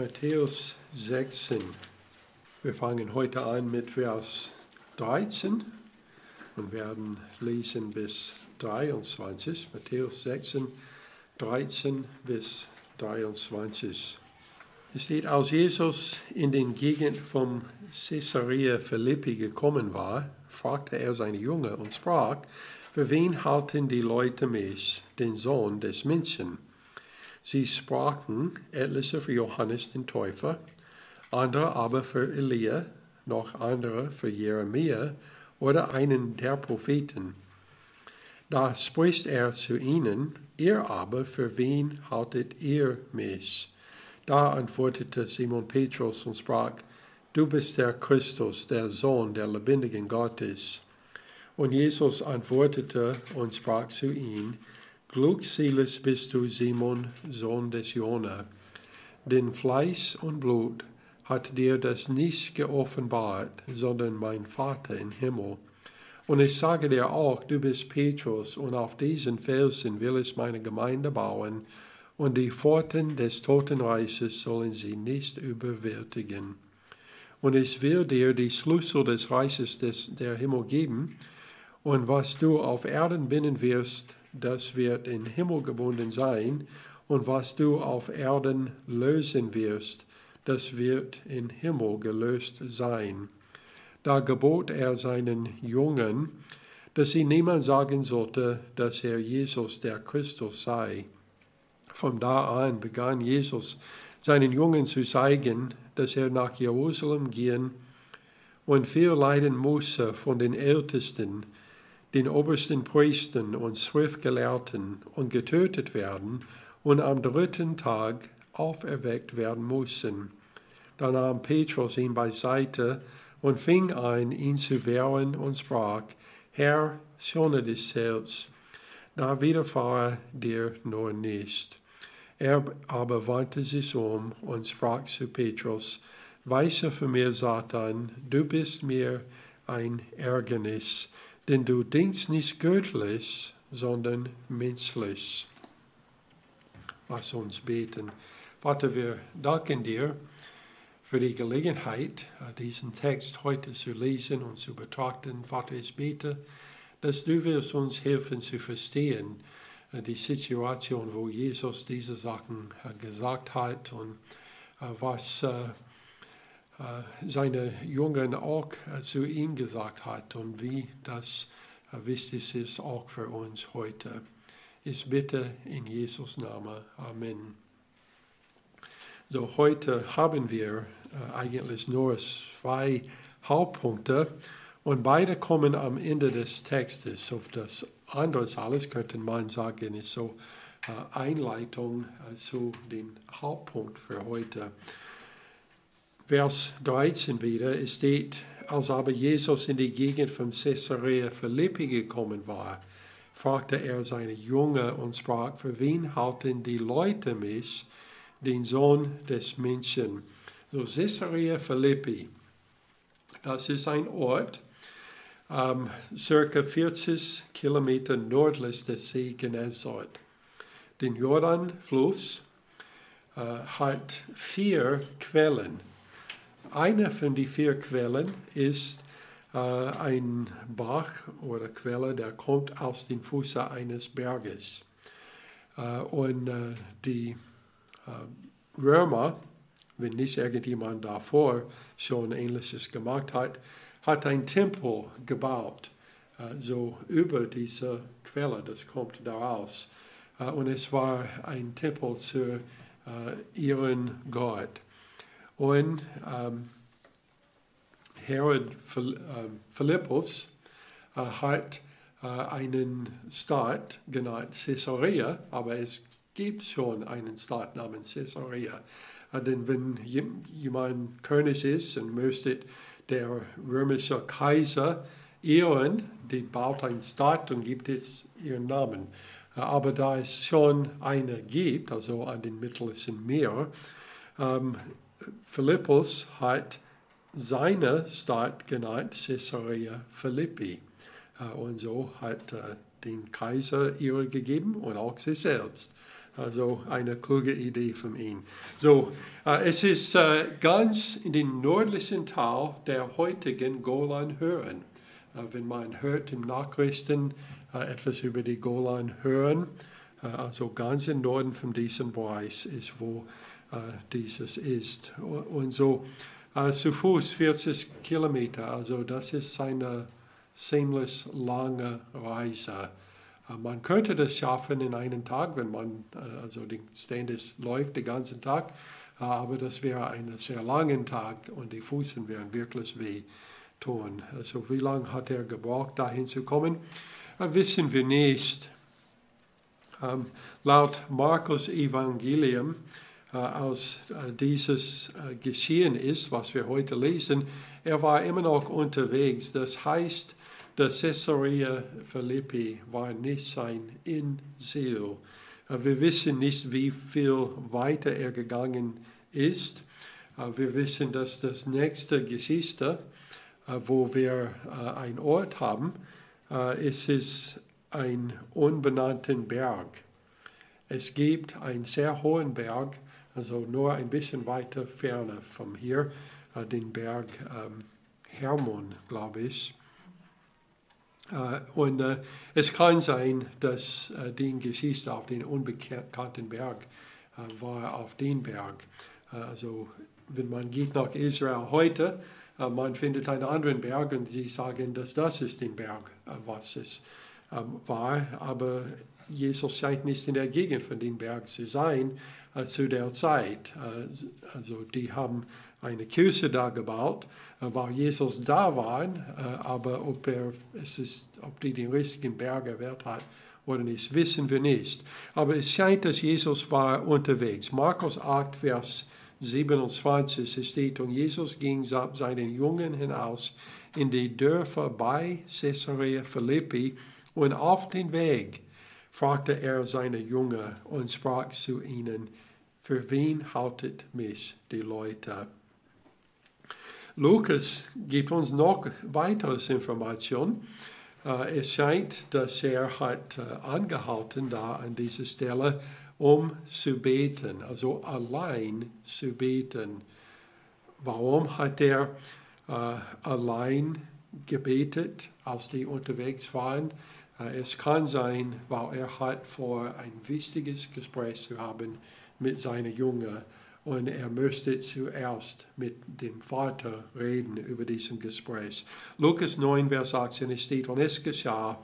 Matthäus 16. Wir fangen heute an mit Vers 13 und werden lesen bis 23. Matthäus 16, 13 bis 23. Es steht, als Jesus in den Gegend von Caesarea Philippi gekommen war, fragte er seine Jünger und sprach, für wen halten die Leute mich, den Sohn des Menschen? Sie sprachen etliche für Johannes den Täufer, andere aber für Elia, noch andere für Jeremia oder einen der Propheten. Da spricht er zu ihnen, ihr aber, für wen haltet ihr mich? Da antwortete Simon Petrus und sprach, du bist der Christus, der Sohn der lebendigen Gottes. Und Jesus antwortete und sprach zu ihm, Glückselig bist du, Simon, Sohn des Jona, denn Fleisch und Blut hat dir das nicht geoffenbart, sondern mein Vater im Himmel. Und ich sage dir auch, du bist Petrus, und auf diesen Felsen will ich meine Gemeinde bauen, und die Pforten des Totenreiches sollen sie nicht überwältigen. Und ich will dir die Schlüssel des Reiches des, der Himmel geben, und was du auf Erden binden wirst, das wird im Himmel gebunden sein, und was du auf Erden lösen wirst, das wird im Himmel gelöst sein. Da gebot er seinen Jungen, dass sie niemand sagen sollte, dass er Jesus der Christus sei. Von da an begann Jesus seinen Jungen zu zeigen, dass er nach Jerusalem gehen und viel leiden musste von den Ältesten, den obersten Priestern und Schriftgelehrten und getötet werden und am dritten Tag auferweckt werden mussten. Da nahm Petrus ihn beiseite und fing an, ihn zu wehren und sprach, Herr, schone dich selbst, da widerfahre dir nur nicht. Er aber wandte sich um und sprach zu Petrus, Weiße für mir, Satan, du bist mir ein Ärgernis, denn du denkst nicht göttlich, sondern menschlich. Lass uns beten. Vater, wir danken dir für die Gelegenheit, diesen Text heute zu lesen und zu betrachten. Vater, ich bete, dass du wirst uns helfen zu verstehen, die Situation, wo Jesus diese Sachen gesagt hat und was äh, seine Jungen auch äh, zu ihm gesagt hat und wie das äh, wichtig ist auch für uns heute. Ich bitte in Jesus Namen. Amen. So, heute haben wir eigentlich nur zwei Hauptpunkte und beide kommen am Ende des Textes. Auf das andere alles könnte man sagen, ist so Einleitung zu dem Hauptpunkt für heute. Vers 13 wieder, es steht, als aber Jesus in die Gegend von Caesarea Philippi gekommen war, fragte er seine Jünger und sprach, für wen halten die Leute mich, den Sohn des Menschen? So Caesarea Philippi, das ist ein Ort, ähm, circa 40 Kilometer nördlich des See Genezareth. Den Jordanfluss äh, hat vier Quellen eine von den vier Quellen ist äh, ein Bach oder Quelle, der kommt aus dem Fuße eines Berges. Äh, und äh, die äh, Römer, wenn nicht irgendjemand davor schon Ähnliches gemacht hat, hat ein Tempel gebaut, äh, so über diese Quelle, das kommt daraus. Äh, und es war ein Tempel zu ihren Gott. Und ähm, Herod Philippus äh, hat äh, einen Staat genannt Caesarea, aber es gibt schon einen Staat namens Caesarea. Äh, denn wenn jemand König ist und möchte der römische Kaiser ehren, die baut einen Staat und gibt es ihren Namen. Aber da es schon eine gibt, also an den Mittleren Meer, ähm, Philippus hat seine Stadt genannt Caesarea Philippi. Äh, und so hat äh, den Kaiser ihre gegeben und auch sich selbst. Also eine kluge Idee von ihm. So, äh, es ist ganz in den nördlichen Teil der heutigen Golan-Höhen. Wenn man hört im Nachrichten etwas über die Golan-Höhen, also ganz im Norden von diesem Bereich ist, wo dieses ist. Und so zu Fuß 40 Kilometer, also das ist eine ziemlich lange Reise. Äh, man könnte das schaffen in einem Tag, wenn man äh, also den Standes läuft den ganzen Tag, äh, aber das wäre ein sehr langer Tag und die Füße wären wirklich weh tun. Also wie lange hat er gebraucht, dahin zu kommen, wissen wir nicht. Ähm, laut Markus Evangelium, als dieses geschehen ist, was wir heute lesen, er war immer noch unterwegs. Das heißt, dass Caesarea Philippi war nicht sein Ziel. Wir wissen nicht, wie viel weiter er gegangen ist. Wir wissen, dass das nächste Geschichte, wo wir einen Ort haben, es ist ein unbenannten Berg. Es gibt einen sehr hohen Berg, also nur ein bisschen weiter ferne von hier, den Berg ähm, Hermon, glaube ich. Äh, und äh, es kann sein, dass äh, die Geschichte auf den unbekannten Berg war, auf den Berg. Also wenn man geht nach Israel heute, man findet einen anderen Berg und sie sagen, dass das ist der Berg, was es ähm, war. Aber Jesus scheint nicht in der Gegend von dem Berg zu sein zu der Zeit. Also die haben eine Kirche da gebaut äh, weil Jesus da war, äh, aber ob, er, es ist, ob die den richtigen Berg erwählt hat oder nicht, wissen wir nicht. Aber es scheint, dass Jesus war unterwegs. Markus 8, Vers 27 steht, und Jesus ging seinen Jungen hinaus in die Dörfer bei Caesarea Philippi und auf den Weg fragte er seine Jünger und sprach zu ihnen, für wen haltet mich die Leute? Lukas gibt uns noch weiteres Informationen. Äh, es scheint, dass er hat äh, angehalten da an dieser Stelle, um zu beten, also allein zu beten. Warum hat er äh, allein gebetet, als die unterwegs waren? Es kann sein, weil er hat vor, ein wichtiges Gespräch zu haben mit seinen Jüngern und er müsste zuerst mit dem Vater reden über diesen Gespräch. Lukas 9, Vers 18 steht, und es geschah,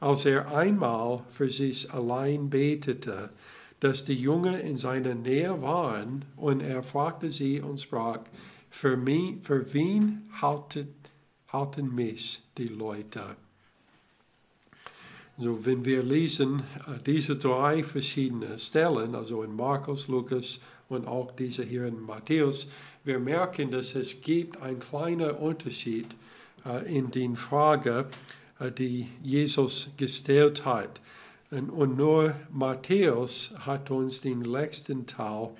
als er einmal für sich allein betete, dass die Jünger in seiner Nähe waren, und er fragte sie und sprach, für, mich, für wen halten, halten mich die Leute? So, wenn wir lesen äh, diese drei verschiedenen Stellen, also in Markus, Lukas und auch diese hier in Matthäus, wir merken, dass es gibt einen kleinen Unterschied äh, in den Fragen, äh, die Jesus gestellt hat. Und, nur Matthäus hat uns den letzten Teil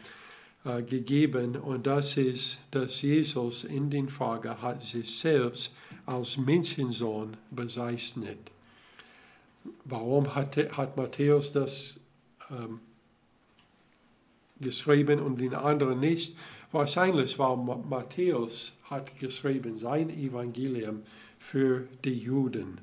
gegeben und das ist, dass Jesus in den Fragen hat sich selbst als Menschensohn bezeichnet. Warum hat, hat Matthäus das ähm, geschrieben und den anderen nicht. Wahrscheinlich war Matthäus hat geschrieben sein Evangelium für die Juden.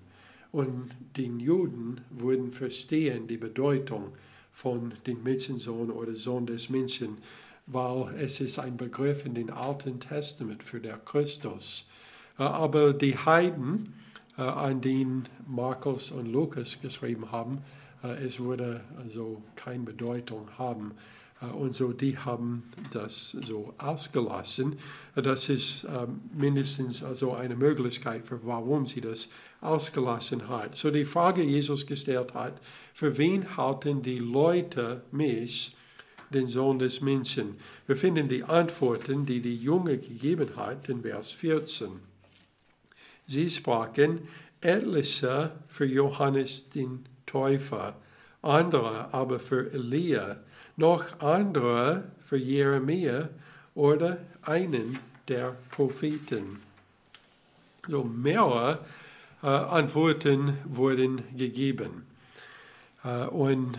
Und die Juden würden verstehen die Bedeutung von dem Menschensohn oder Sohn des Menschen, weil es ist ein Begriff in dem Alten Testament für der Christus. Äh, aber die Heiden, an denen Markus und Lukas geschrieben haben, äh, es würde also keine Bedeutung haben. Äh, und so, die haben das so ausgelassen. Das ist ähm, mindestens also eine Möglichkeit, für warum sie das ausgelassen hat. So die Frage, Jesus gestellt hat, für wen halten die Leute mich, den Sohn des Menschen? Wir finden die Antworten, die die Junge gegeben hat, in Vers 14. Sie sprachen, etliche für Johannes den Täufer, andere aber für Elia noch andere für Jeremia oder einen der Propheten. So mehrere äh, Antworten wurden gegeben. Äh, und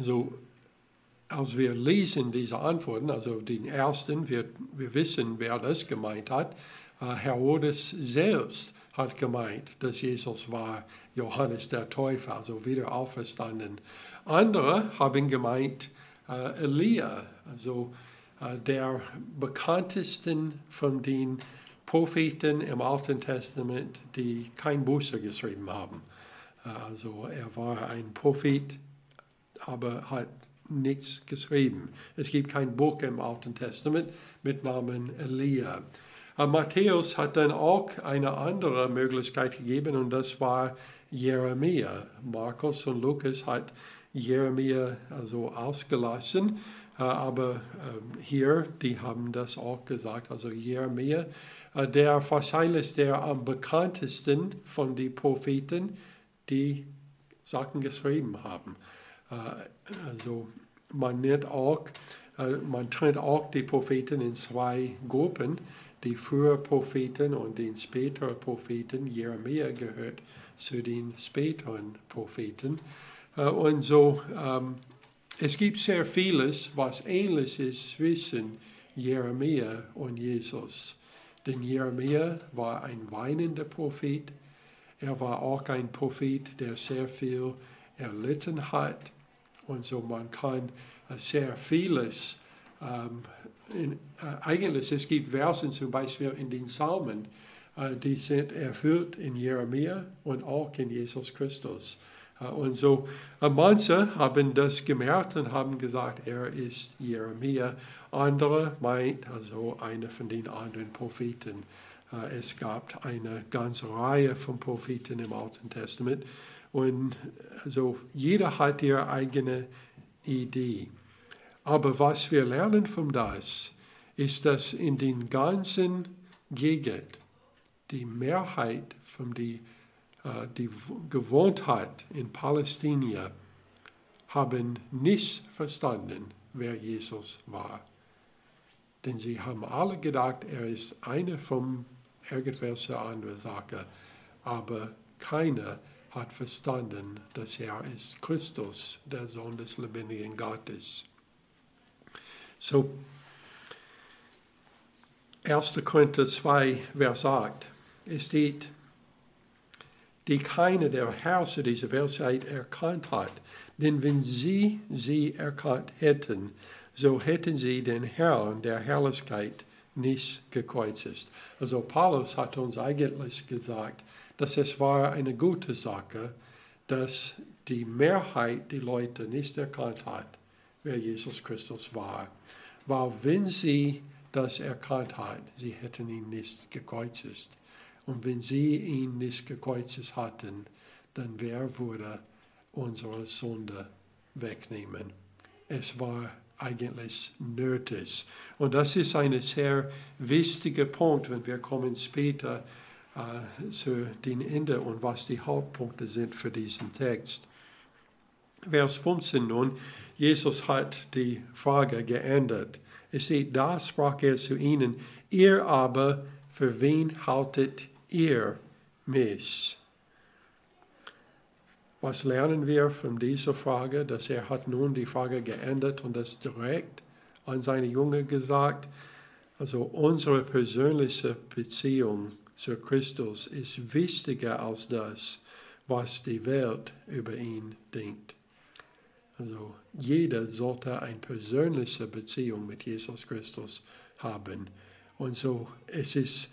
so, als wir lesen diese Antworten, also den ersten, wir, wir wissen, wer das gemeint hat. Äh, Herodes selbst hat gemeint, dass Jesus war Johannes der Täufer, also wieder auferstanden. Andere haben gemeint, äh, Elia, also äh, der bekanntesten von den Propheten im Alten Testament, die kein Buße geschrieben haben. Also er war ein Prophet, aber hat nichts geschrieben. Es gibt kein Buch im Alten Testament mit Namen Elia. Aber Matthäus hat dann auch eine andere Möglichkeit gegeben und das war Jeremia. Markus und Lukas hat Jeremia also ausgelassen, äh, aber ähm, hier, die haben das auch gesagt, also Jeremia, äh, der wahrscheinlich der am bekanntesten von den Propheten, die Sachen geschrieben haben. Äh, also man nennt auch, man trennt auch die Propheten in zwei Gruppen. Die frühen Propheten und den späteren Propheten. Jeremia gehört zu den späteren Propheten. Äh, und so, ähm, es gibt sehr vieles, was ähnlich ist zwischen Jeremia und Jesus. Denn Jeremia war ein weinender Prophet. Er war auch ein Prophet, der sehr viel erlitten hat. Und so man kann äh, sehr vieles, ähm, in, äh, eigentlich es gibt Versen zum Beispiel in den Psalmen, äh, die sind erfüllt in Jeremia und auch in Jesus Christus. Äh, und so manche haben das gemerkt und haben gesagt, er ist Jeremia. Andere meint also einer von den anderen Propheten. Es gab eine ganze Reihe von Propheten im Alten Testament. Und also jeder hat ihre eigene Idee. Aber was wir lernen von das, ist, dass in den ganzen Gegend die Mehrheit von den äh, die gewohnt hat in Palästina, haben nicht verstanden, wer Jesus war. Denn sie haben alle gedacht, er ist eine von irgendwelcher anderen Sache, aber keiner hat verstanden, dass er ist Christus, der Sohn des lebendigen Gottes. So, 1. Korinther 2, Vers 8, es steht, die keine der Herrscher dieser Welt erkannt hat. Denn wenn sie sie erkannt hätten, so hätten sie den Herrn der Herrlichkeit nicht gekreuzigt. Also Paulus hat uns eigentlich gesagt, dass es war eine gute Sache, dass die Mehrheit der Leute nicht erkannt hat, wer Jesus Christus war. Weil wenn sie das erkannt hat, sie hätten ihn nicht gekreuzigt. Und wenn sie ihn nicht gekreuzigt hatten, dann wer würde unsere Sünde wegnehmen? Es war eigentlich nötig. Und das ist ein sehr wichtiger Punkt, wenn wir kommen später äh, zu den Ende und was die Hauptpunkte sind für diesen Text. Vers 15 nun, Jesus hat die Frage geändert. Es steht, da sprach er zu ihnen, ihr aber, für wen haltet ihr? mich? Was lernen wir von dieser Frage, dass er hat nun die Frage geändert und das direkt an seine Jünger gesagt? Also unsere persönliche Beziehung zu Christus ist wichtiger als das, was die Welt über ihn denkt. Also jeder sollte eine persönliche Beziehung mit Jesus Christus haben. Und so es ist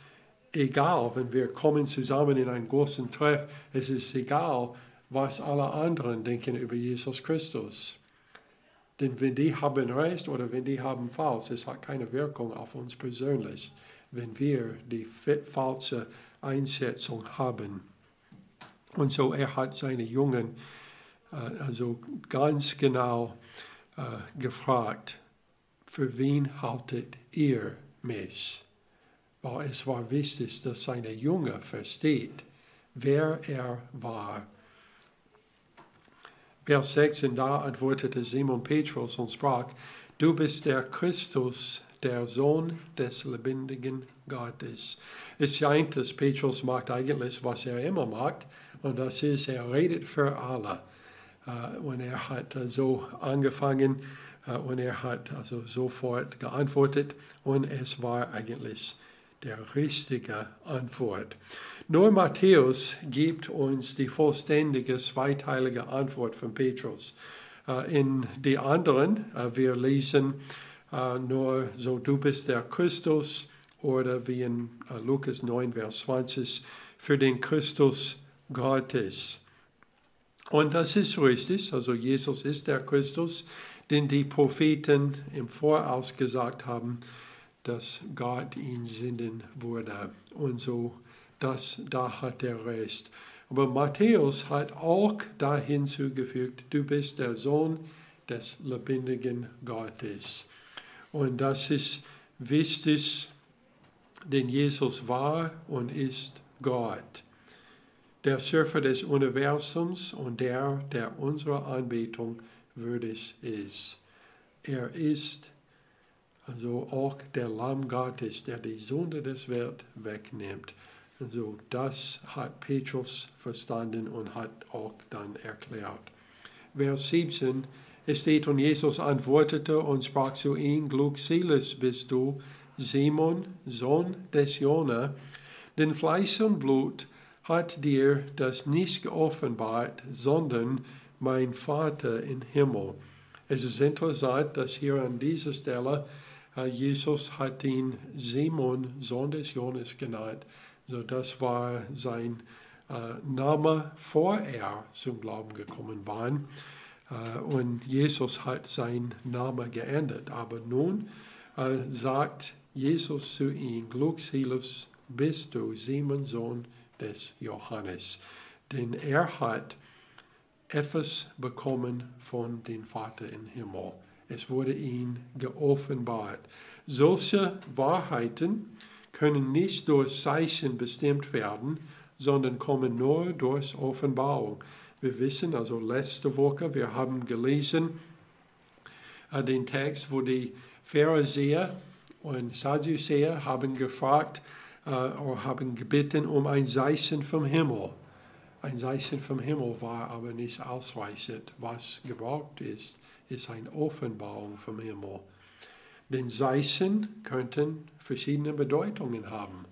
egal, wenn wir kommen zusammen in einen großen Treff, es ist egal, was alle anderen denken über Jesus Christus. Denn wenn die haben recht oder wenn die haben falsch, es hat keine Wirkung auf uns persönlich, wenn wir die falsche Einschätzung haben. Und so er hat seine Jungen also ganz genau äh, gefragt, für wen haltet ihr mich? weil es war wichtig, dass seine Jünger versteht, wer er war. Vers 6, und da antwortete Simon Petrus und sprach, du bist der Christus, der Sohn des lebendigen Gottes. Es scheint, dass Petrus macht eigentlich, was er immer macht, und das ist, er redet für alle. Äh, und er hat äh, so angefangen äh, und er hat also sofort geantwortet und es war eigentlich der richtige Antwort. Nur Matthäus gibt uns die vollständige zweiteilige Antwort von Petrus. In die anderen, wir lesen nur so, du bist der Christus oder wie in Lukas 9, Vers 20, für den Christus Gottes. Und das ist richtig, also Jesus ist der Christus, den die Propheten im Voraus gesagt haben, dass Gott ihn senden würde. Und so, das, da hat er recht. Aber Matthäus hat auch da hinzugefügt, du bist der Sohn des lebendigen Gottes. Und das ist wichtig, denn Jesus war und ist Gott der Schöpfer des Universums und der, der unserer Anbetung würdig ist. Er ist also auch der Lamm Gottes, der die Sünde des Welt wegnimmt. Also das hat Petrus verstanden und hat auch dann erklärt. Vers 17, es steht, und Jesus antwortete und sprach zu ihm, glückselig bist du, Simon, Sohn des Jona, denn Fleisch und Blut hat dir das nicht geoffenbart, sondern mein Vater im Himmel. Es ist interessant, dass hier an dieser Stelle Jesus hat ihn Simon, Sohn des Jonas genannt. So, das war sein äh, Name, vor er zum Glauben gekommen war. Äh, und Jesus hat seinen Namen geändert. Aber nun äh, sagt Jesus zu ihm, glückselig bist du, Simon, Sohn des Johannes. Denn er hat etwas bekommen von dem Vater im Himmel. Es wurde ihm geoffenbart. Solche Wahrheiten können nicht durch Zeichen bestimmt werden, sondern kommen nur durch Offenbarung. Wir wissen, also letzte Woche, wir haben gelesen äh, den Text, wo die Pharisäer und Sadduzäer haben gefragt, haben gebeten um ein Zeichen vom Himmel. Ein Zeichen vom Himmel war aber nicht ausreichend. Was gebraucht ist, ist eine Offenbarung vom Himmel. Denn Zeichen könnten verschiedene Bedeutungen haben.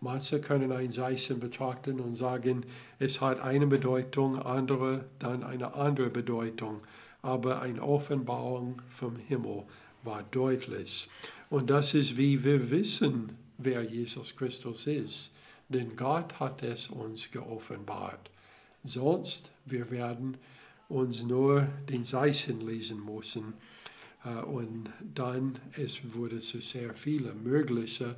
Manche können ein Zeichen betrachten und sagen, es hat eine Bedeutung, andere dann eine andere Bedeutung. Aber eine Offenbarung vom Himmel war deutlich. Und das ist, wie wir wissen, wer Jesus Christus ist. Denn Gott hat es uns geoffenbart. Sonst, wir werden uns nur den Zeichen lesen müssen. Äh, und dann es würde zu sehr vielen möglichen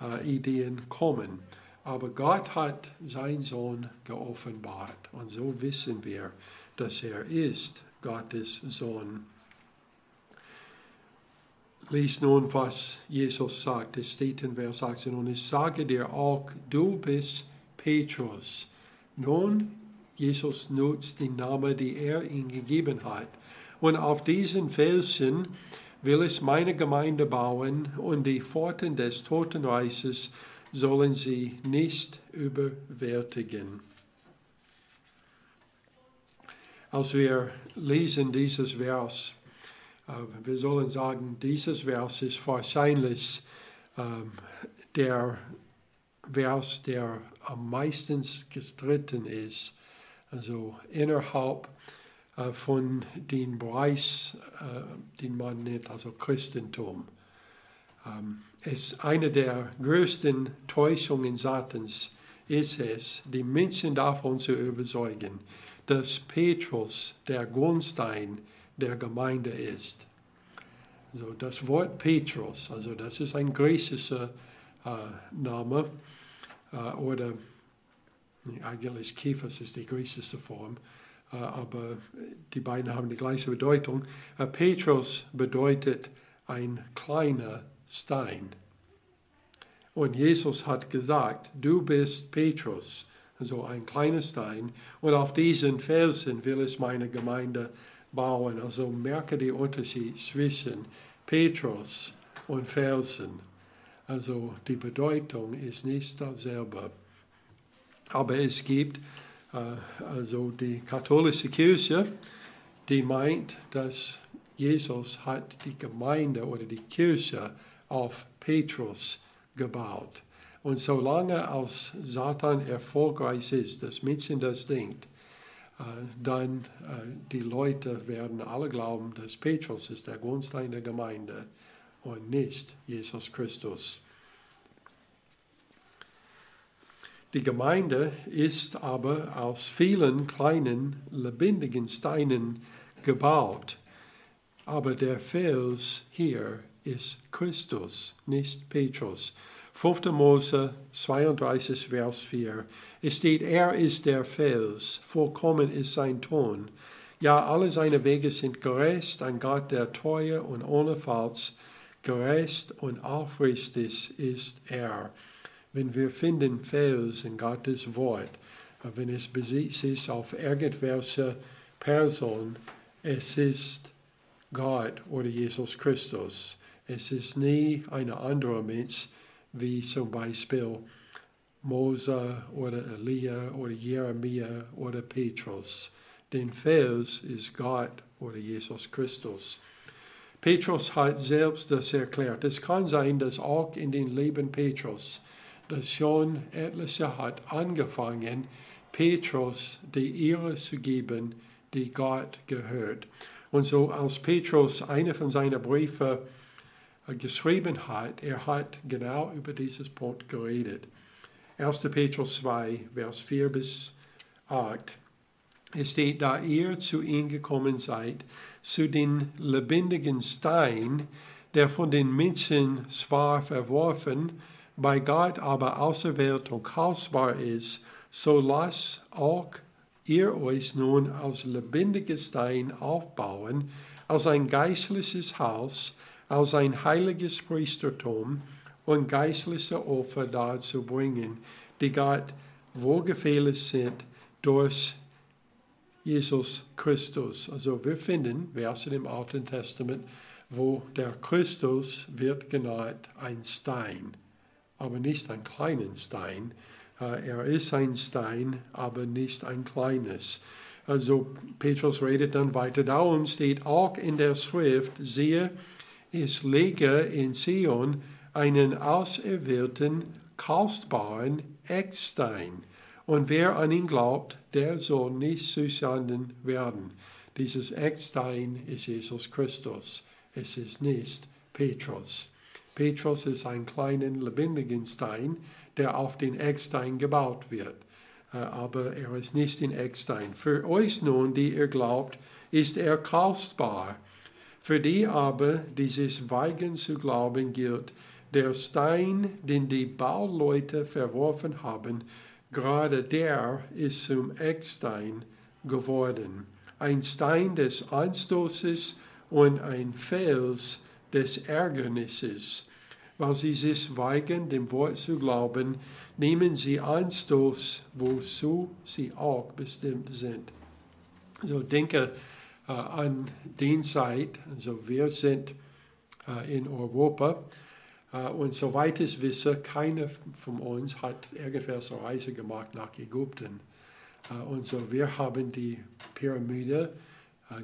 äh, Ideen kommen. Aber Gott hat seinen Sohn geoffenbart. Und so wissen wir, dass er ist Gottes Sohn Lies nun, was Jesus sagt. Es steht in Vers 18, und ich sage dir auch, du bist Petrus. Nun, Jesus nutzt den Namen, den er ihm gegeben hat. Und auf diesen Felsen will ich meine Gemeinde bauen und die Pforten des Totenreiches sollen sie nicht überwältigen. Als wir lesen dieses Vers, wir sollen sagen, dieses Vers ist wahrscheinlich ähm, der Vers, der am meisten gestritten ist. Also innerhalb äh, von dem Bereich, äh, den man nennt, also Christentum. Ähm, es eine der größten Täuschungen Satans ist es, die Menschen davon zu überzeugen, dass Petrus der Grundstein ist der Gemeinde ist. Also das Wort Petrus, also das ist ein griechischer äh, Name äh, oder eigentlich Kephas ist die griechische Form, äh, aber die beiden haben die gleiche Bedeutung. Äh, Petrus bedeutet ein kleiner Stein. Und Jesus hat gesagt, du bist Petrus, also ein kleiner Stein, und auf diesen Felsen will ich meine Gemeinde bauen. Also merke die Unterschied zwischen Petrus und Felsen. Also die Bedeutung ist nicht dasselbe. Aber es gibt Äh, also die katholische Kirche, die meint, dass Jesus hat die Gemeinde oder die Kirche auf Petrus gebaut. Und solange als Satan erfolgreich ist, dass Menschen das denkt, dann äh, die Leute werden alle glauben, dass Petrus ist der Grundstein der Gemeinde und nicht Jesus Christus. Die Gemeinde ist aber aus vielen kleinen, lebendigen Steinen gebaut. Aber der Fels hier ist Christus, nicht Petrus. 5. Mose 32, Vers 4. Es steht, er ist der Fels, vollkommen ist sein Ton. Ja, alle seine Wege sind gerecht, ein Gott der Treue und ohne Falls. Gerecht und aufrichtig ist er. Wenn wir finden Fels in Gottes Wort, wenn es besitzt ist auf irgendwelche Person, es ist Gott oder Jesus Christus. Es ist nie ein anderer Mensch, wie zum Beispiel Mose oder Elia oder Jeremia oder Petrus. Den Fels ist Gott oder Jesus Christus. Petrus hat selbst das erklärt. Es kann sein, dass auch in den Leben Petrus, das schon etliche hat angefangen, Petrus die Ehre zu geben, die Gott gehört. Und so als Petrus eine von seinen Briefen geschrieben hat, er hat genau über dieses Punkt geredet. 1. Petrus 2, Vers 4 bis 8. Es steht, da ihr zu ihm gekommen seid, zu den lebendigen Stein, der von den Menschen zwar verworfen, bei Gott aber auserwählt und kostbar ist, so lasst auch ihr euch nun als lebendiges Stein aufbauen, als ein geistliches Haus, als ein heiliges Priestertum und geistliche Opfer darzubringen, die Gott wohlgefällig sind durch Jesus Christus. Also wir finden Verse im Alten Testament, wo der Christus wird genannt ein Stein, aber nicht ein kleinen Stein. Äh, er ist ein Stein, aber nicht ein kleines. Also Petrus redet dann weiter. Darum steht auch in der Schrift, siehe, ich lege in Zion einen auserwählten, kostbaren Eckstein. Und wer an ihn glaubt, der soll nicht zu Schanden werden. Dieses Eckstein ist Jesus Christus. Es ist nicht Petrus. Petrus ist ein kleiner lebendiger Stein, der auf den Eckstein gebaut wird. Äh, aber er ist nicht den Eckstein. Für euch nun, die ihr glaubt, ist er kostbar für die aber, die sich weigern zu glauben, gilt, der Stein, den die Bauleute verworfen haben, gerade der ist zum Eckstein geworden. Ein Stein des Anstoßes und ein Fels des Ärgernisses. Weil sie sich weigern, dem Wort zu glauben, nehmen sie Anstoß, wozu sie auch bestimmt sind. So denke äh, an die Zeit, also wir sind äh, in Europa und soweit ich wisse, keiner von uns hat irgendwelche Reise gemacht nach Ägypten. Und so wir haben die Pyramide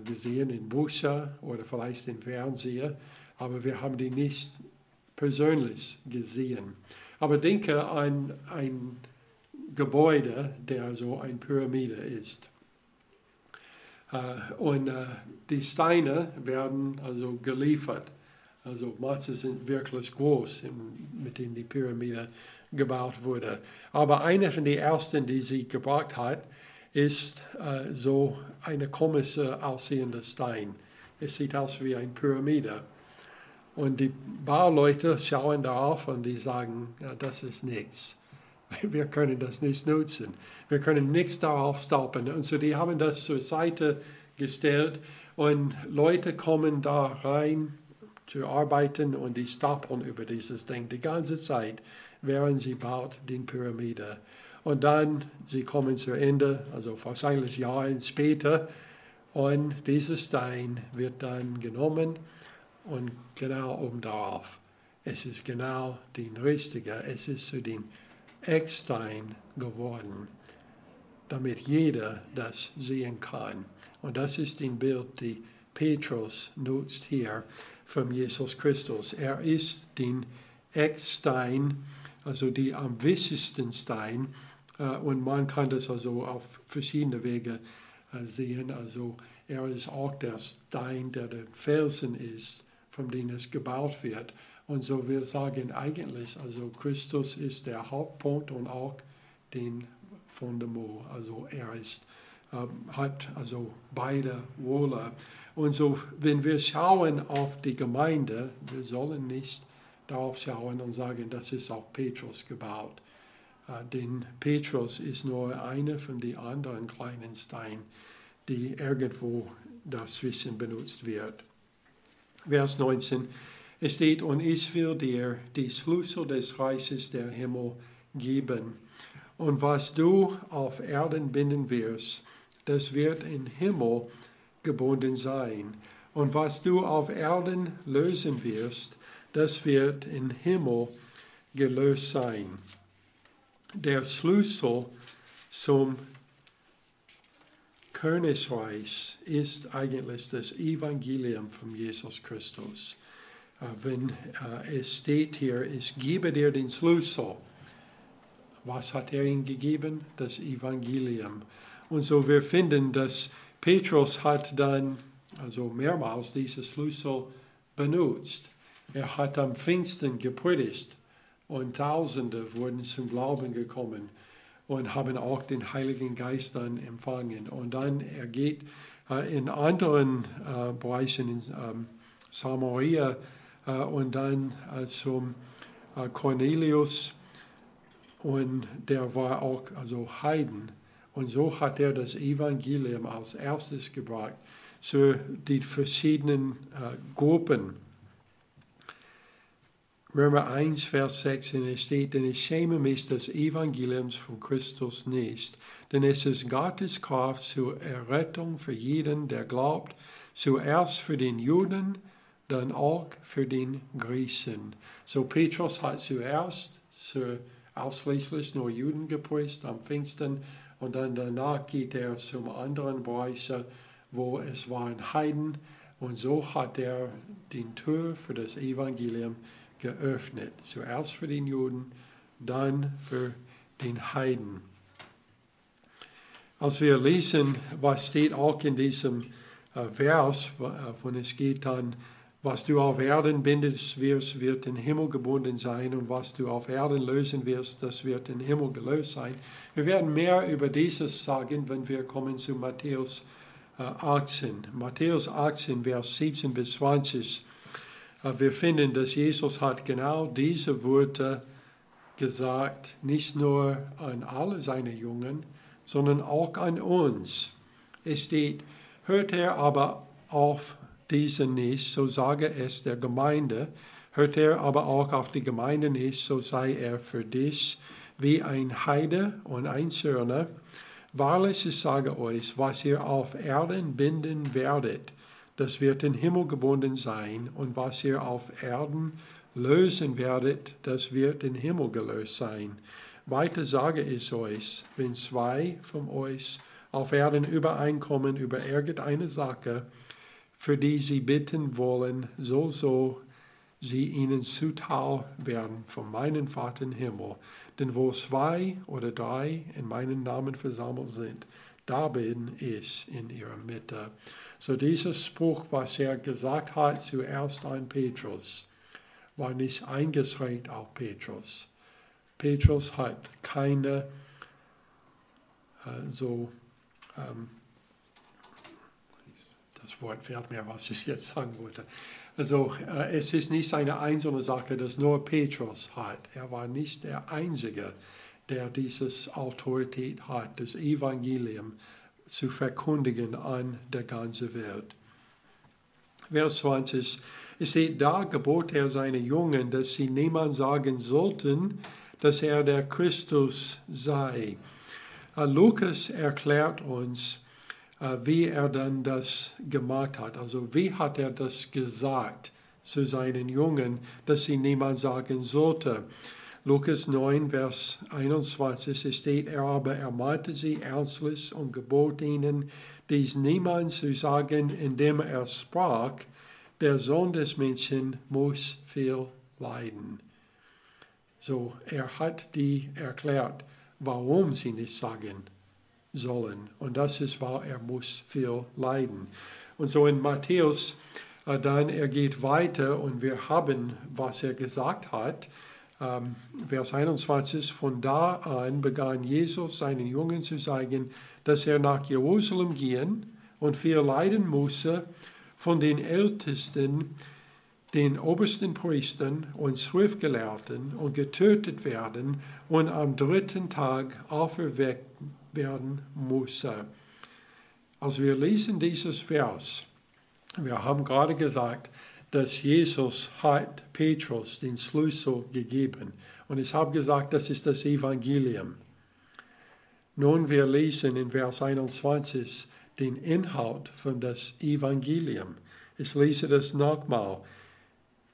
gesehen in Büchern oder vielleicht im Fernsehen, aber wir haben die nicht persönlich gesehen. Aber denke an ein Gebäude, der so eine Pyramide ist. Äh, und äh, die Steine werden also geliefert. Also manche sind wirklich groß, mit denen die Pyramide gebaut wurde. Aber einer von den ersten, die sie gebracht hat, ist äh, so eine komische aussehende Stein. Es sieht aus wie eine Pyramide. Und die Bauleute schauen darauf und die sagen, ja, das ist nichts. Wir können das nicht nutzen. Wir können nichts darauf stapeln. Und so die haben das zur Seite gestellt und Leute kommen da rein zu arbeiten und die stapeln über dieses Ding die ganze Zeit, während sie baut die Pyramide. Und dann, sie kommen zu Ende, also wahrscheinlich Jahre später, und dieser Stein wird dann genommen und genau oben darauf. Es ist genau den richtige, es ist zu den Eckstein geworden. damit jeder das sehen kann. Und das ist ein Bild, die Petrus nutzt hier von Jesus Christus. Er ist den Eckstein, also die am wichtigsten Stein. Äh, und man kann das also auf verschiedene Wege äh, sehen. Also er ist auch der Stein, der der Felsen ist, von dem es gebaut wird. Und so wir sagen eigentlich, also Christus ist der Hauptpunkt und auch den Fundament. Also er ist, ähm, hat also beide Wohle. Und so, wenn wir schauen auf die Gemeinde, wir sollen nicht darauf schauen und sagen, das ist auch Petrus gebaut. Äh, denn Petrus ist nur einer von den anderen kleinen Steinen, die irgendwo dazwischen benutzt wird. Vers 19. Es steht, und ich will dir die Schlüssel des Reiches der Himmel geben. Und was du auf Erden binden wirst, das wird im Himmel gebunden sein. Und was du auf Erden lösen wirst, das wird im Himmel gelöst sein. Der Schlüssel zum Königreich ist eigentlich das Evangelium von Jesus Christus. Äh, wenn äh, es steht hier, ich gebe dir den Schlüssel. Was hat er ihm gegeben? Das Evangelium. Und so wir finden, dass Petrus hat dann also mehrmals diesen Schlüssel benutzt. Er hat am Pfingsten gepredigt und Tausende wurden zum Glauben gekommen und haben auch den Heiligen Geist dann empfangen. Und dann er geht äh, in anderen äh, Bereichen in ähm, Samaria äh, und dann äh, zum äh, Cornelius und der war auch also Heiden. Und so hat er das Evangelium als erstes gebracht zu den verschiedenen äh, Gruppen. Römer 1, Vers 6, und es steht, denn ich schäme mich des Evangeliums von Christus nicht, denn es ist Gottes Kraft zur Errettung für jeden, der glaubt, zuerst für den Juden, dann auch für den Griechen. So Petrus hat zuerst zu ausschließlich nur Juden gepredigt am Pfingsten und dann danach geht er zum anderen Bereich, wo es waren Heiden und so hat er den Tür für das Evangelium geöffnet. Zuerst für den Juden, dann für den Heiden. Als wir lesen, was steht auch in diesem äh, Vers, wo es geht dann, was du auf Erden bindest wirst, wird in Himmel gebunden sein und was du auf Erden lösen wirst, das wird in Himmel gelöst sein. Wir werden mehr über dieses sagen, wenn wir kommen zu Matthäus 18. Äh, Matthäus 18, Vers 17 bis 20. Äh, wir finden, dass Jesus hat genau diese Worte gesagt, nicht nur an alle seine Jungen, sondern auch an uns. Es steht, hört er aber auf diese nicht, so sage es der Gemeinde. Hört er aber auch auf die Gemeinde nicht, so sei er für dich wie ein Heide und ein Zürner. Wahrlich, ich sage euch, was ihr auf Erden binden werdet, das wird in Himmel gebunden sein, und was ihr auf Erden lösen werdet, das wird in Himmel gelöst sein. Weiter sage ich euch, wenn zwei von euch auf Erden übereinkommen über irgendeine Sache, für die sie bitten wollen, so so sie ihnen zuteil werden von meinem Vater im Himmel. Denn wo zwei oder drei in meinem Namen versammelt sind, da bin ich in ihrer Mitte. So dieser Spruch, was er gesagt hat zuerst an Petrus, war nicht eingeschränkt auf Petrus. Petrus hat keine äh, so ähm, das Wort fehlt mir, was ich jetzt sagen wollte. Also äh, es ist nicht eine einzelne Sache, dass nur Petrus hat. Er war nicht der Einzige, der dieses Autorität hat, das Evangelium zu verkündigen an der ganzen Welt. Vers 20, es steht, da gebot er seine Jungen, dass sie niemand sagen sollten, dass er der Christus sei. Äh, Lukas erklärt uns, wie er dann das gemacht hat. Also wie hat er das gesagt zu seinen Jungen, dass sie niemand sagen sollte. Lukas 9, Vers 21, es steht, er aber ermahnte sie ernstlich und gebot ihnen, dies niemand zu sagen, indem er sprach, der Sohn des Menschen muss viel leiden. So, er hat die erklärt, warum sie nicht sagen sollen. Und das ist, weil er muss viel leiden. Und so in Matthäus, äh, dann er geht weiter und wir haben, was er gesagt hat, ähm, Vers 21, von da an begann Jesus seinen Jungen zu sagen, dass er nach Jerusalem gehen und viel leiden müsse von den Ältesten, den obersten Priestern und Schriftgelehrten und getötet werden und am dritten Tag auferweckt werden müsse. Also wir lesen dieses Vers. Wir haben gerade gesagt, dass Jesus hat Petrus den Schlüssel gegeben. Und ich habe gesagt, das ist das Evangelium. Nun, wir lesen in Vers 21 den Inhalt von das Evangelium. Ich lese das nochmal.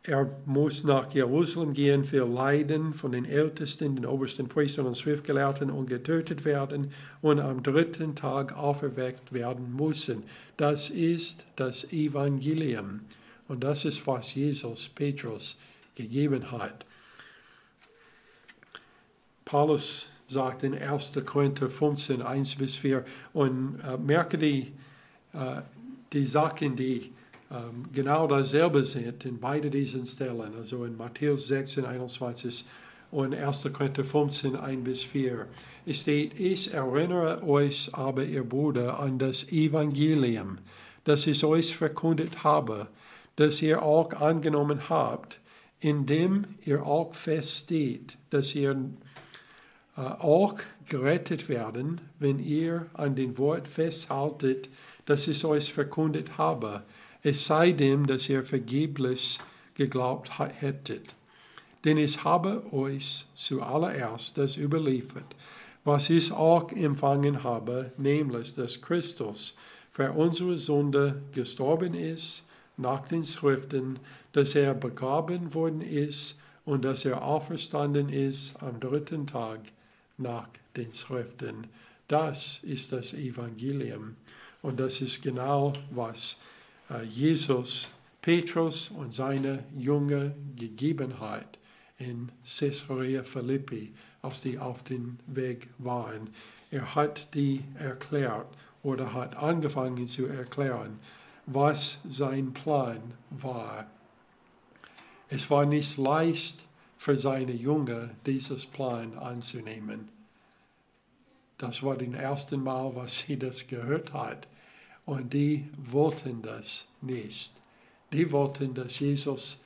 Er muss nach Jerusalem gehen für Leiden von den Ältesten, den obersten Priestern und Schriftgelehrten und getötet werden und am dritten Tag auferweckt werden müssen. Das ist das Evangelium. Und das ist, was Jesus Petrus gegeben hat. Paulus sagt in 1. Korinther 15, 1 bis 4, und äh, merke die, äh, die Sachen, die genau dasselbe sind in beiden diesen Stellen, also in Matthäus 16, 21 und 1. Korinther 15, 1 bis 4. Es steht, ich erinnere euch aber, ihr Bruder, an das Evangelium, das ich euch verkündet habe, das ihr auch angenommen habt, indem ihr auch feststeht, dass ihr äh, auch gerettet werden, wenn ihr an den Wort festhaltet, das ich euch verkündet habe, es sei dem, dass ihr vergeblich geglaubt hättet. Denn ich habe euch zuallererst das überliefert, was ich auch empfangen habe, nämlich, dass Christus für unsere Sünde gestorben ist, nach den Schriften, dass er begraben worden ist und dass er auferstanden ist am dritten Tag nach den Schriften. Das ist das Evangelium. Und das ist genau, was Jesus Petrus und seine Jünger gegeben hat in Caesarea Philippi, als die auf dem Weg waren. Er hat die erklärt oder hat angefangen zu erklären, was sein Plan war. Es war nicht leicht für seine Jünger, dieses Plan anzunehmen. Das war das erste Mal, was sie das gehört hat. Und die wollten das nicht. Die wollten, dass Jesus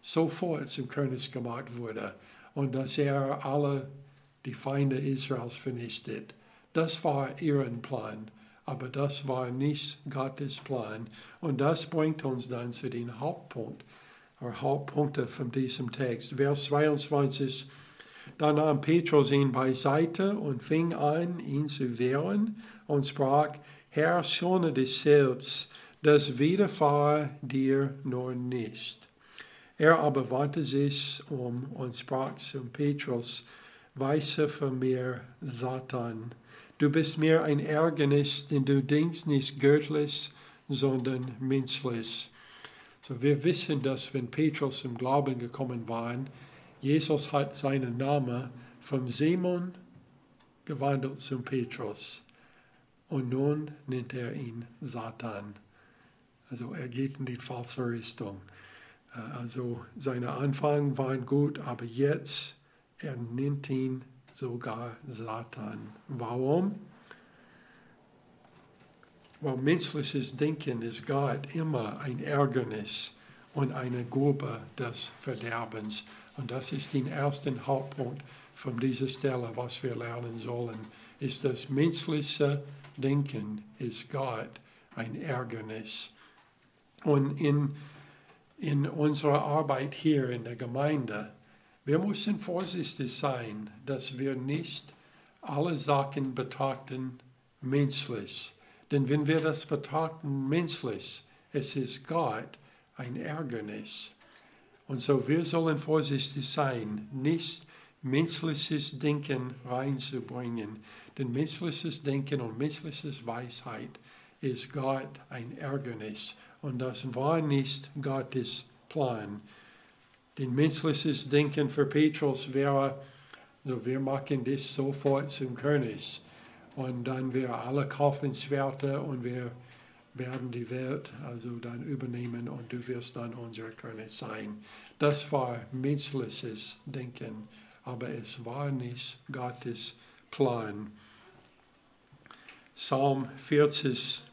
sofort zum König gemacht wurde und dass er alle die Feinde Israels vernichtet. Das war ihren Plan aber das war nicht Gottes Plan. Und das bringt uns dann zu den Hauptpunkt, oder Hauptpunkte von diesem Text. Vers 22. Da nahm Petrus ihn beiseite und fing an, ihn zu wehren und sprach, Herr, schone dich selbst, das widerfahre dir nur nicht. Er aber wandte sich um und sprach zu Petrus, Weiße von mir, Satan, Du bist mir ein Ärgernis, denn du denkst nicht göttlich, sondern menschlich. So wir wissen, dass wenn Petrus im Glauben gekommen war, Jesus hat seinen Namen vom Simon gewandelt zum Petrus. Und nun nennt er ihn Satan. Also er geht in die falsche Richtung. Äh, also seine Anfang waren gut, aber jetzt er nennt ihn sogar Satan. Warum? Weil menschliches Denken ist Gott immer ein Ärgernis und eine Grube des Verderbens. Und das ist der erste Hauptpunkt von dieser Stelle, was wir lernen sollen, ist das menschliche Denken ist Gott ein Ärgernis. Und in, in unserer Arbeit hier in der Gemeinde, wir müssen vorsichtig sein, dass wir nicht alle Sachen betrachten menschlich. Denn wenn wir das betrachten menschlich, es ist Gott ein Ärgernis. Und so wir sollen vorsichtig sein, nicht menschliches Denken reinzubringen. Denn menschliches Denken und menschliches Weisheit ist Gott ein Ärgernis. Und das war nicht Gottes Plan. Denn menschliches Denken für Petrus wäre, so wir machen das sofort zum König. Und dann wir alle Kaufenswerte und wir werden die Welt also dann übernehmen und du wirst dann unser König sein. Das war menschliches Denken, aber es war nicht Gottes Plan. Psalm 40,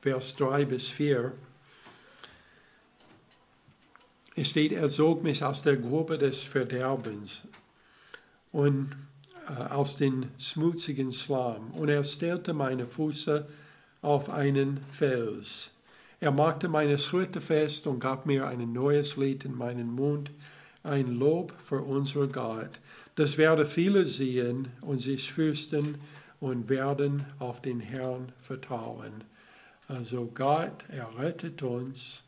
Vers 3 bis 4. Es steht, er zog mich aus der Grube des Verderbens und äh, aus den schmutzigen Schlamm und er stellte meine Füße auf einen Fels. Er machte meine Schritte fest und gab mir ein neues Lied in meinen Mund, ein Lob für unseren Gott. Das werde viele sehen und sich fürchten und werden auf den Herrn vertrauen. Also Gott errettet uns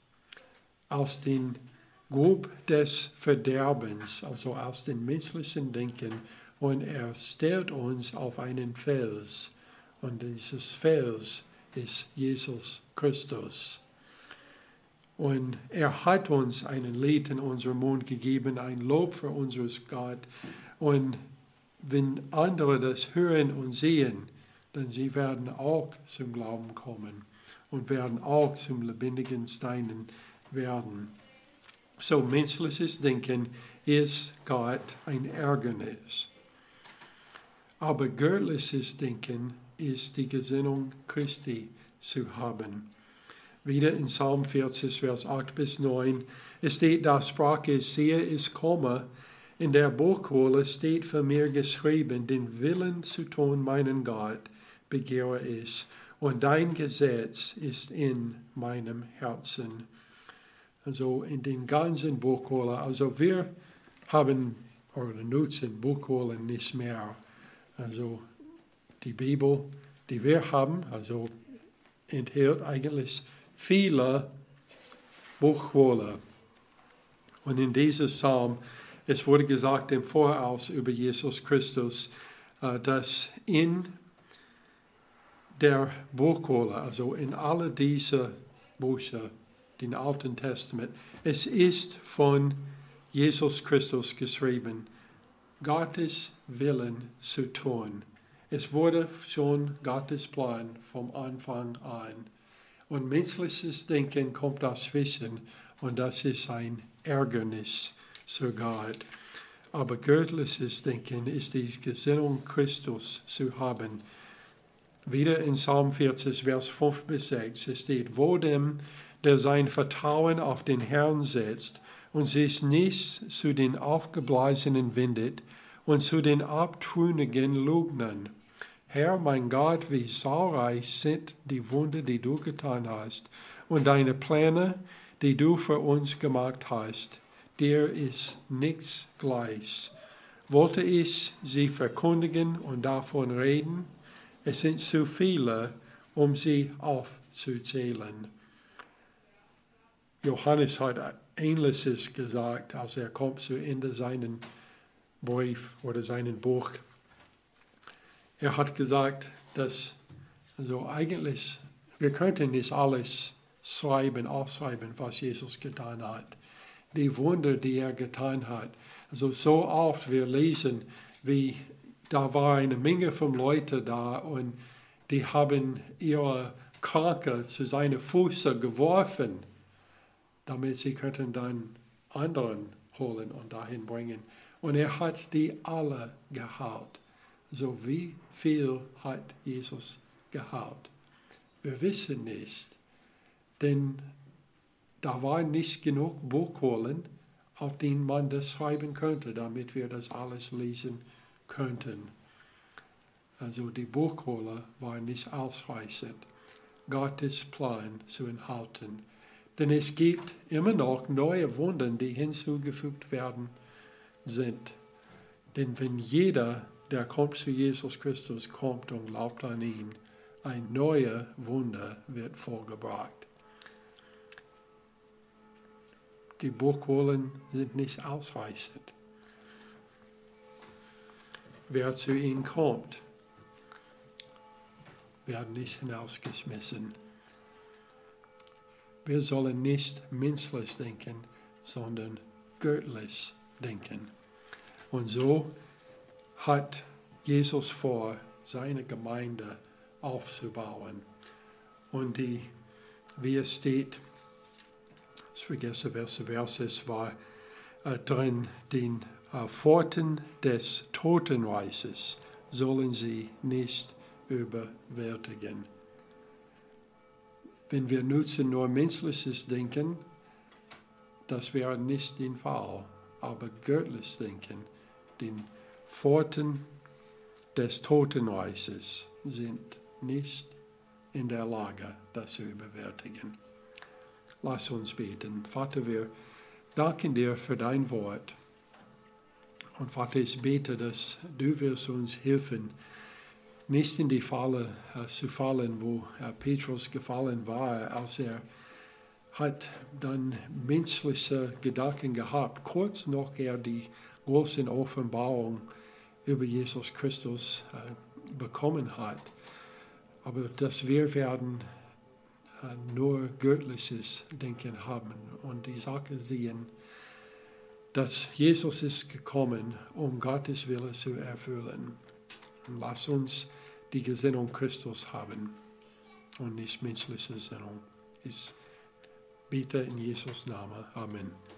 aus dem Grub des Verderbens, also aus dem menschlichen Denken, und er stellt uns auf einen Fels. Und dieses Fels ist Jesus Christus. Und er hat uns einen Lied in unserem Mund gegeben, ein Lob für unseres Gott. Und wenn andere das hören und sehen, dann sie werden auch zum Glauben kommen und werden auch zum lebendigen Steinen werden. So menschliches Denken ist Gott ein Ärgernis. Aber göttliches Denken ist die Gesinnung Christi zu haben. Wieder in Psalm 40, Vers 8 bis 9, es steht, da sprach es, siehe, ich komme, in der Buchrolle steht für mir geschrieben, den Willen zu tun, meinen Gott, begehre ich, und dein Gesetz ist in meinem Herzen. Also in den ganzen Buchrollen, also wir haben oder nutzen Buchrollen nicht mehr. Also die Bibel, die wir haben, also enthält eigentlich viele Buchrollen. Und in diesem Psalm, es wurde gesagt im Voraus über Jesus Christus, äh, dass in der Buchrolle, also in alle diese Bücher, den Alten Testament, es ist von Jesus Christus geschrieben, Gottes Willen zu tun. Es wurde schon Gottes Plan vom Anfang an. Und menschliches Denken kommt dazwischen und das ist ein Ärgernis zu Gott. Aber göttliches Denken ist die Gesinnung Christus zu haben. Wieder in Psalm 40, Vers 5 bis 6 es steht, wo dem, der sein Vertrauen auf den Herrn setzt und sich nicht zu den Aufgeblasenen wendet und zu den abtrünnigen Lügnern Herr, mein Gott, wie zahlreich sind die Wunder, die du getan hast und deine Pläne, die du für uns gemacht hast. Dir ist nichts gleich. Wollte ich sie verkündigen und davon reden? Es sind zu viele, um sie aufzuzählen. Johannes hat Ähnliches gesagt, als er kommt zu Ende seinen Brief oder seinen Buch er hat gesagt, dass also eigentlich wir könnten nicht alles schreiben, aufschreiben, was Jesus getan hat. Die Wunder, die er getan hat. Also so oft wir lesen, wie da war eine Menge von Leuten da und die haben ihre Kranke zu seinen Füßen geworfen, damit sie könnten dann anderen holen und dahin bringen. Und er hat die alle geheilt. So wie viel hat Jesus geheilt? Wir wissen nicht, denn da war nicht genug Buchholen, auf denen man das schreiben könnte, damit wir das alles lesen könnten. Also die Buchholer waren nicht ausreichend, Gottes Plan zu enthalten. Denn es gibt immer noch neue Wunder, die hinzugefügt werden sind. Denn wenn jeder der kommt zu Jesus Christus, kommt und glaubt an ihn, ein neuer Wunder wird vorgebracht. Die Buchrollen sind nicht ausreichend. wer zu ihm kommt, werden nicht hinausgeschmissen. Wir sollen nicht menschlich denken, sondern göttlich denken. Und so hat Jesus vor, seine Gemeinde aufzubauen. Und die, wie es steht, ich vergesse, welche Verse es war, äh, drin, den äh, Pforten des Totenreiches sollen sie nicht überwältigen. Wenn wir nutzen nur menschliches Denken, das wäre nicht der Fall, aber göttliches Denken, den Pforten des Totenreiches sind nicht in der Lage, das zu überwältigen. Lass uns beten. Vater, wir danken dir für dein Wort. Und Vater, ich bete, dass du wirst uns helfen, nicht in die Falle uh, zu fallen, wo uh, Petrus gefallen war, als er hat dann menschliche Gedanken gehabt, kurz noch er die große Offenbarung über Jesus Christus uh, bekommen hat. Aber dass wir werden nur göttliches Denken haben und die Sache sehen, dass Jesus ist gekommen, um Gottes Wille zu erfüllen. Und lass uns die Gesinnung Christus haben und nicht menschliche Gesinnung. Ich bitte in Jesus Namen. Amen.